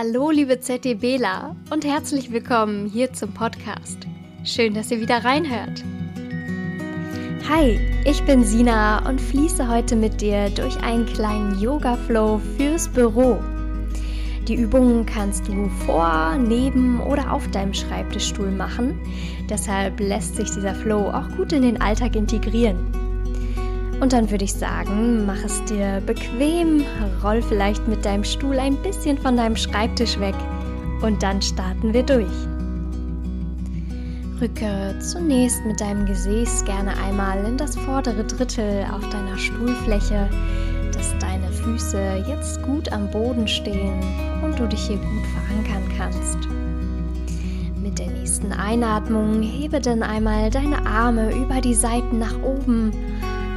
Hallo, liebe ZDBler und herzlich willkommen hier zum Podcast. Schön, dass ihr wieder reinhört. Hi, ich bin Sina und fließe heute mit dir durch einen kleinen Yoga-Flow fürs Büro. Die Übungen kannst du vor, neben oder auf deinem Schreibtischstuhl machen. Deshalb lässt sich dieser Flow auch gut in den Alltag integrieren. Und dann würde ich sagen, mach es dir bequem, roll vielleicht mit deinem Stuhl ein bisschen von deinem Schreibtisch weg und dann starten wir durch. Rücke zunächst mit deinem Gesäß gerne einmal in das vordere Drittel auf deiner Stuhlfläche, dass deine Füße jetzt gut am Boden stehen und du dich hier gut verankern kannst. Mit der nächsten Einatmung hebe dann einmal deine Arme über die Seiten nach oben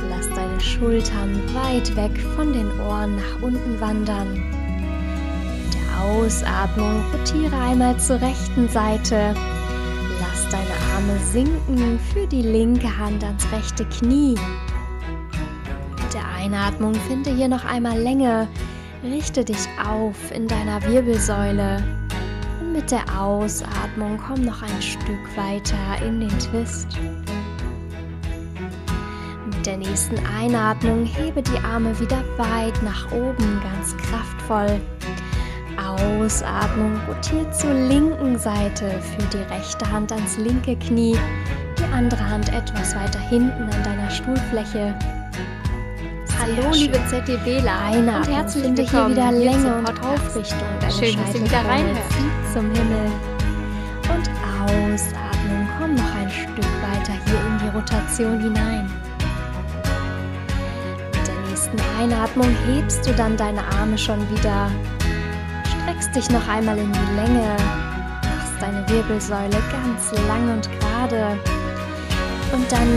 Lass deine Schultern weit weg von den Ohren nach unten wandern. Mit der Ausatmung rotiere einmal zur rechten Seite. Lass deine Arme sinken für die linke Hand ans rechte Knie. Mit der Einatmung finde hier noch einmal Länge. Richte dich auf in deiner Wirbelsäule. Und mit der Ausatmung komm noch ein Stück weiter in den Twist. Mit der nächsten Einatmung hebe die Arme wieder weit nach oben, ganz kraftvoll. Ausatmung rotiert zur linken Seite, für die rechte Hand ans linke Knie, die andere Hand etwas weiter hinten an deiner Stuhlfläche. Hallo liebe ZDBler Einatmen und herzlich finde hier wieder Länge und Aufrichtung. Deine Schön, dass ihr wieder reinhört. zum Himmel. Und Ausatmung, komm noch ein Stück weiter hier in die Rotation hinein nächsten Einatmung hebst du dann deine Arme schon wieder. Streckst dich noch einmal in die Länge. Machst deine Wirbelsäule ganz lang und gerade. Und dann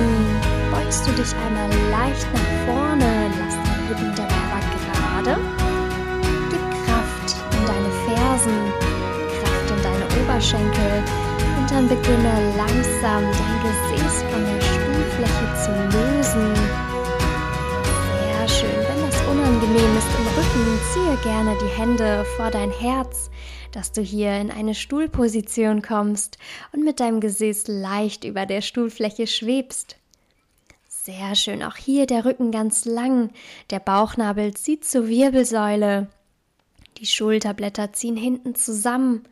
beugst du dich einmal leicht nach vorne. Lass deine Hüften dabei aber gerade. Gib Kraft in deine Fersen, Kraft in deine Oberschenkel. Und dann beginne langsam dein Gesäß von der Stuhlfläche zu lösen unangenehm ist im Rücken, ziehe gerne die Hände vor dein Herz, dass du hier in eine Stuhlposition kommst und mit deinem Gesäß leicht über der Stuhlfläche schwebst. Sehr schön, auch hier der Rücken ganz lang, der Bauchnabel zieht zur Wirbelsäule, die Schulterblätter ziehen hinten zusammen.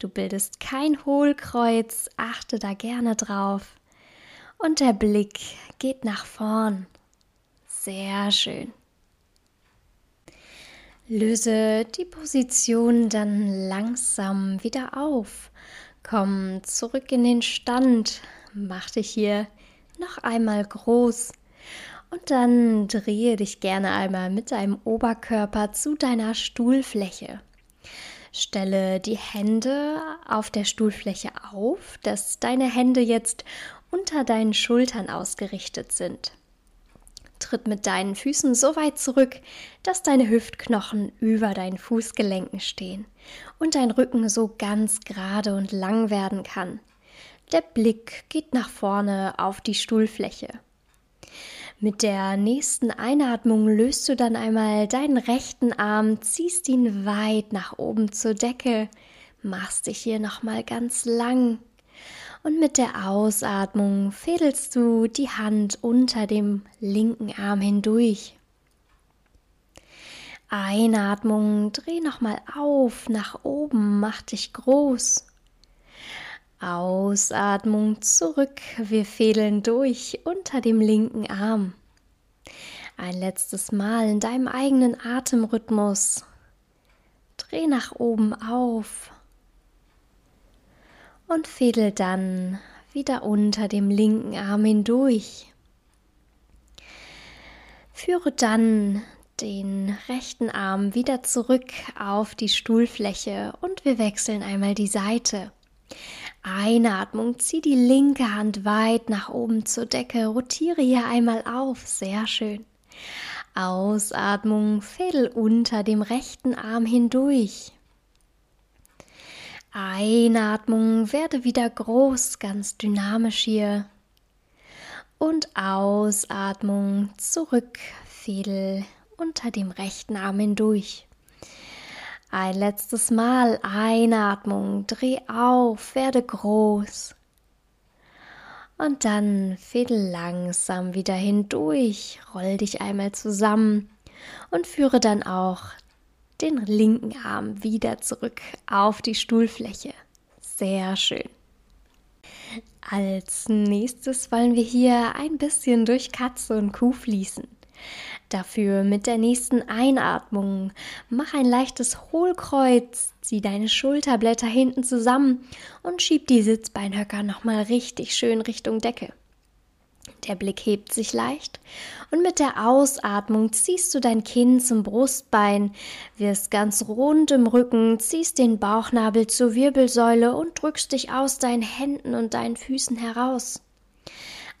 Du bildest kein Hohlkreuz, achte da gerne drauf. Und der Blick geht nach vorn. Sehr schön. Löse die Position dann langsam wieder auf. Komm zurück in den Stand. Mach dich hier noch einmal groß. Und dann drehe dich gerne einmal mit deinem Oberkörper zu deiner Stuhlfläche. Stelle die Hände auf der Stuhlfläche auf, dass deine Hände jetzt unter deinen Schultern ausgerichtet sind. Tritt mit deinen Füßen so weit zurück, dass deine Hüftknochen über deinen Fußgelenken stehen und dein Rücken so ganz gerade und lang werden kann. Der Blick geht nach vorne auf die Stuhlfläche. Mit der nächsten Einatmung löst du dann einmal deinen rechten Arm, ziehst ihn weit nach oben zur Decke, machst dich hier nochmal ganz lang und mit der Ausatmung fädelst du die Hand unter dem linken Arm hindurch. Einatmung, dreh nochmal auf, nach oben, mach dich groß. Ausatmung zurück, wir fädeln durch unter dem linken Arm. Ein letztes Mal in deinem eigenen Atemrhythmus. Dreh nach oben auf und fädel dann wieder unter dem linken Arm hindurch. Führe dann den rechten Arm wieder zurück auf die Stuhlfläche und wir wechseln einmal die Seite. Einatmung, zieh die linke Hand weit nach oben zur Decke, rotiere hier einmal auf, sehr schön. Ausatmung, Fädel unter dem rechten Arm hindurch. Einatmung, werde wieder groß, ganz dynamisch hier. Und Ausatmung, zurück, Fädel unter dem rechten Arm hindurch. Ein letztes Mal Einatmung, dreh auf, werde groß. Und dann fädel langsam wieder hindurch, roll dich einmal zusammen und führe dann auch den linken Arm wieder zurück auf die Stuhlfläche. Sehr schön. Als nächstes wollen wir hier ein bisschen durch Katze und Kuh fließen. Dafür mit der nächsten Einatmung mach ein leichtes Hohlkreuz, zieh deine Schulterblätter hinten zusammen und schieb die Sitzbeinhöcker nochmal richtig schön Richtung Decke. Der Blick hebt sich leicht und mit der Ausatmung ziehst du dein Kinn zum Brustbein, wirst ganz rund im Rücken, ziehst den Bauchnabel zur Wirbelsäule und drückst dich aus deinen Händen und deinen Füßen heraus.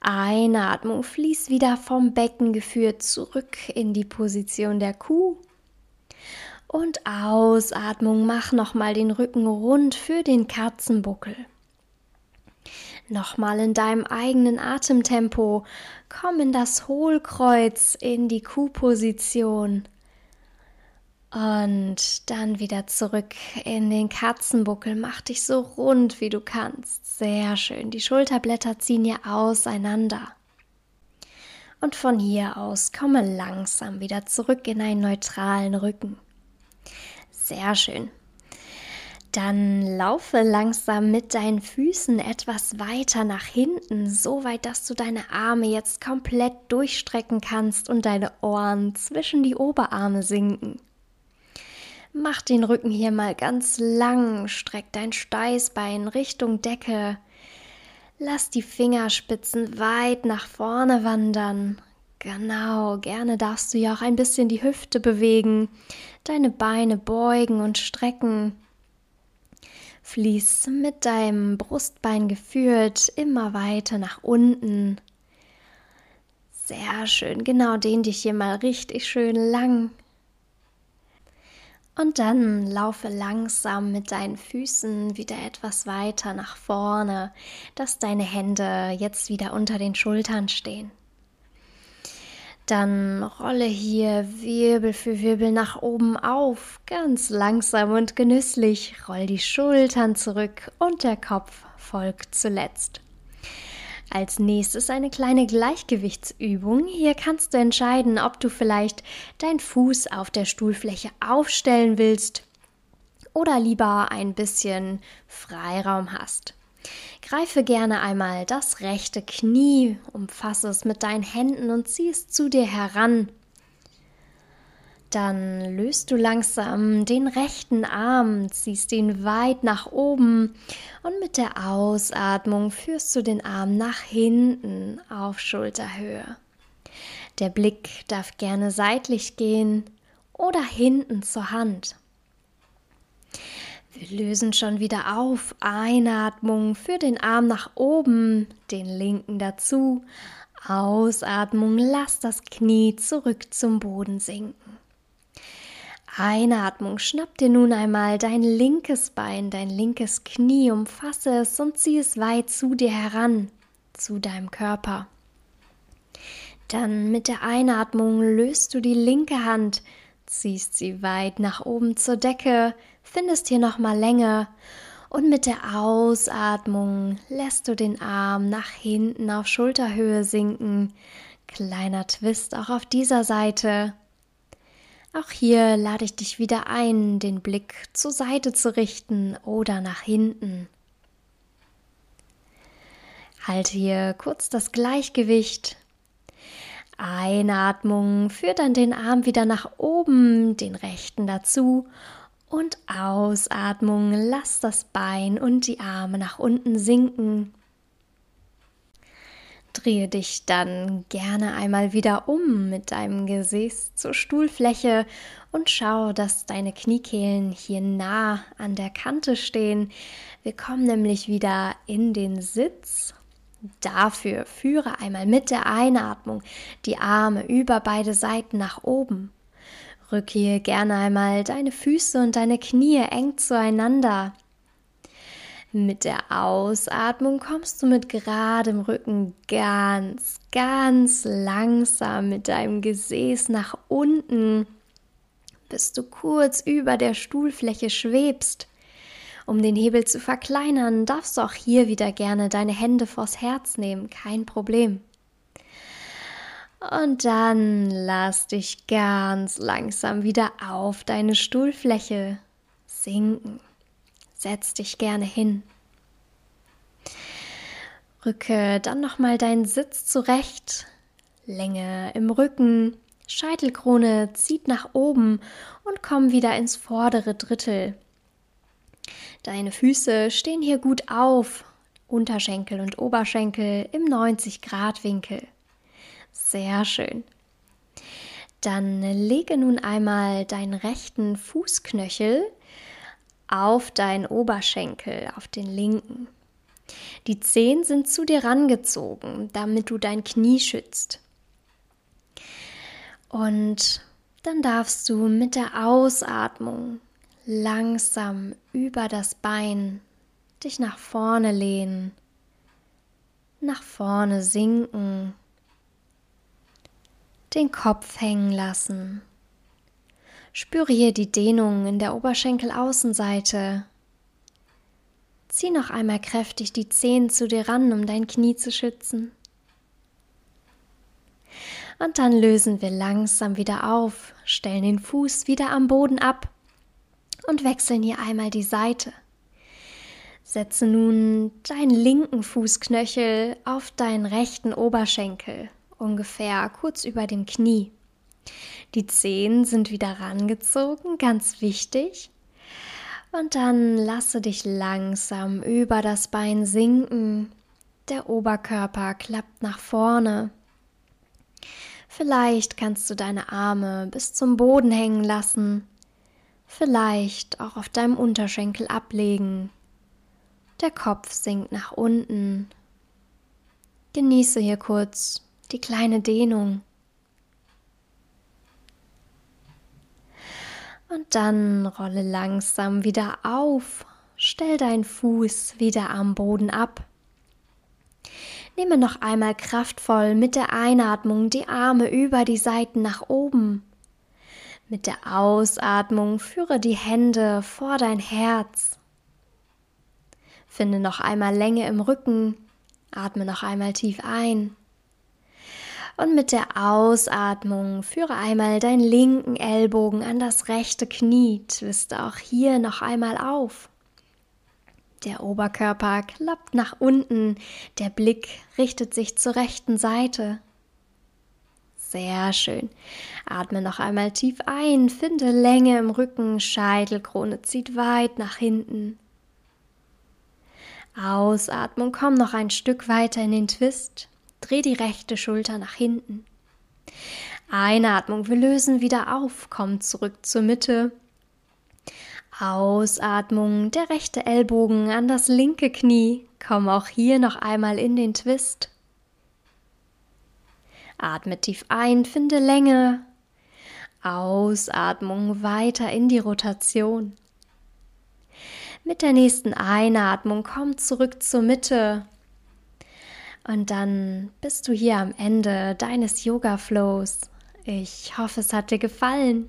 Einatmung fließt wieder vom Becken geführt zurück in die Position der Kuh. Und Ausatmung mach nochmal den Rücken rund für den Katzenbuckel. Nochmal in deinem eigenen Atemtempo. Komm in das Hohlkreuz, in die Kuhposition. Und dann wieder zurück in den Katzenbuckel. Mach dich so rund, wie du kannst. Sehr schön. Die Schulterblätter ziehen hier auseinander. Und von hier aus komme langsam wieder zurück in einen neutralen Rücken. Sehr schön. Dann laufe langsam mit deinen Füßen etwas weiter nach hinten, so weit, dass du deine Arme jetzt komplett durchstrecken kannst und deine Ohren zwischen die Oberarme sinken. Mach den Rücken hier mal ganz lang, streck dein Steißbein Richtung Decke. Lass die Fingerspitzen weit nach vorne wandern. Genau, gerne darfst du ja auch ein bisschen die Hüfte bewegen, deine Beine beugen und strecken. Fließ mit deinem Brustbein geführt immer weiter nach unten. Sehr schön, genau, dehn dich hier mal richtig schön lang. Und dann laufe langsam mit deinen Füßen wieder etwas weiter nach vorne, dass deine Hände jetzt wieder unter den Schultern stehen. Dann rolle hier Wirbel für Wirbel nach oben auf, ganz langsam und genüsslich. Roll die Schultern zurück und der Kopf folgt zuletzt. Als nächstes eine kleine Gleichgewichtsübung. Hier kannst du entscheiden, ob du vielleicht deinen Fuß auf der Stuhlfläche aufstellen willst oder lieber ein bisschen Freiraum hast. Greife gerne einmal das rechte Knie, umfasse es mit deinen Händen und zieh es zu dir heran. Dann löst du langsam den rechten Arm, ziehst ihn weit nach oben und mit der Ausatmung führst du den Arm nach hinten auf Schulterhöhe. Der Blick darf gerne seitlich gehen oder hinten zur Hand. Wir lösen schon wieder auf. Einatmung für den Arm nach oben, den linken dazu. Ausatmung, lass das Knie zurück zum Boden sinken. Einatmung, schnapp dir nun einmal dein linkes Bein, dein linkes Knie, umfasse es und zieh es weit zu dir heran, zu deinem Körper. Dann mit der Einatmung löst du die linke Hand, ziehst sie weit nach oben zur Decke, findest hier nochmal Länge und mit der Ausatmung lässt du den Arm nach hinten auf Schulterhöhe sinken. Kleiner Twist auch auf dieser Seite. Auch hier lade ich dich wieder ein, den Blick zur Seite zu richten oder nach hinten. Halte hier kurz das Gleichgewicht Einatmung führt dann den Arm wieder nach oben, den rechten dazu und Ausatmung lass das Bein und die Arme nach unten sinken. Drehe dich dann gerne einmal wieder um mit deinem Gesäß zur Stuhlfläche und schau, dass deine Kniekehlen hier nah an der Kante stehen. Wir kommen nämlich wieder in den Sitz Dafür führe einmal mit der Einatmung die Arme über beide Seiten nach oben. Rücke hier gerne einmal deine Füße und deine Knie eng zueinander. Mit der Ausatmung kommst du mit geradem Rücken ganz, ganz langsam mit deinem Gesäß nach unten. bis du kurz über der Stuhlfläche schwebst. Um den Hebel zu verkleinern, darfst du auch hier wieder gerne deine Hände vors Herz nehmen, kein Problem. Und dann lass dich ganz langsam wieder auf deine Stuhlfläche sinken. Setz dich gerne hin. Rücke dann nochmal deinen Sitz zurecht. Länge im Rücken, Scheitelkrone zieht nach oben und komm wieder ins vordere Drittel. Deine Füße stehen hier gut auf, Unterschenkel und Oberschenkel im 90 Grad Winkel. Sehr schön. Dann lege nun einmal deinen rechten Fußknöchel auf deinen Oberschenkel, auf den linken. Die Zehen sind zu dir rangezogen, damit du dein Knie schützt. Und dann darfst du mit der Ausatmung langsam über das Bein dich nach vorne lehnen, nach vorne sinken, den Kopf hängen lassen. Spüre hier die Dehnung in der Oberschenkelaußenseite. Zieh noch einmal kräftig die Zehen zu dir ran, um dein Knie zu schützen. Und dann lösen wir langsam wieder auf, stellen den Fuß wieder am Boden ab und wechseln hier einmal die Seite. Setze nun deinen linken Fußknöchel auf deinen rechten Oberschenkel, ungefähr kurz über dem Knie. Die Zehen sind wieder rangezogen, ganz wichtig. Und dann lasse dich langsam über das Bein sinken. Der Oberkörper klappt nach vorne. Vielleicht kannst du deine Arme bis zum Boden hängen lassen, vielleicht auch auf deinem Unterschenkel ablegen. Der Kopf sinkt nach unten. Genieße hier kurz die kleine Dehnung. Und dann rolle langsam wieder auf, stell deinen Fuß wieder am Boden ab. Nehme noch einmal kraftvoll mit der Einatmung die Arme über die Seiten nach oben. Mit der Ausatmung führe die Hände vor dein Herz. Finde noch einmal Länge im Rücken. Atme noch einmal tief ein. Und mit der Ausatmung führe einmal deinen linken Ellbogen an das rechte Knie. Twiste auch hier noch einmal auf. Der Oberkörper klappt nach unten, der Blick richtet sich zur rechten Seite. Sehr schön. Atme noch einmal tief ein, finde Länge im Rücken, Scheitelkrone zieht weit nach hinten. Ausatmung, komm noch ein Stück weiter in den Twist, dreh die rechte Schulter nach hinten. Einatmung, wir lösen wieder auf, komm zurück zur Mitte, Ausatmung, der rechte Ellbogen an das linke Knie. Komm auch hier noch einmal in den Twist. Atme tief ein, finde Länge. Ausatmung weiter in die Rotation. Mit der nächsten Einatmung komm zurück zur Mitte. Und dann bist du hier am Ende deines Yoga-Flows. Ich hoffe, es hat dir gefallen.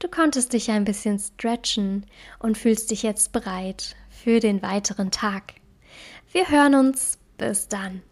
Du konntest dich ein bisschen stretchen und fühlst dich jetzt bereit für den weiteren Tag. Wir hören uns. Bis dann.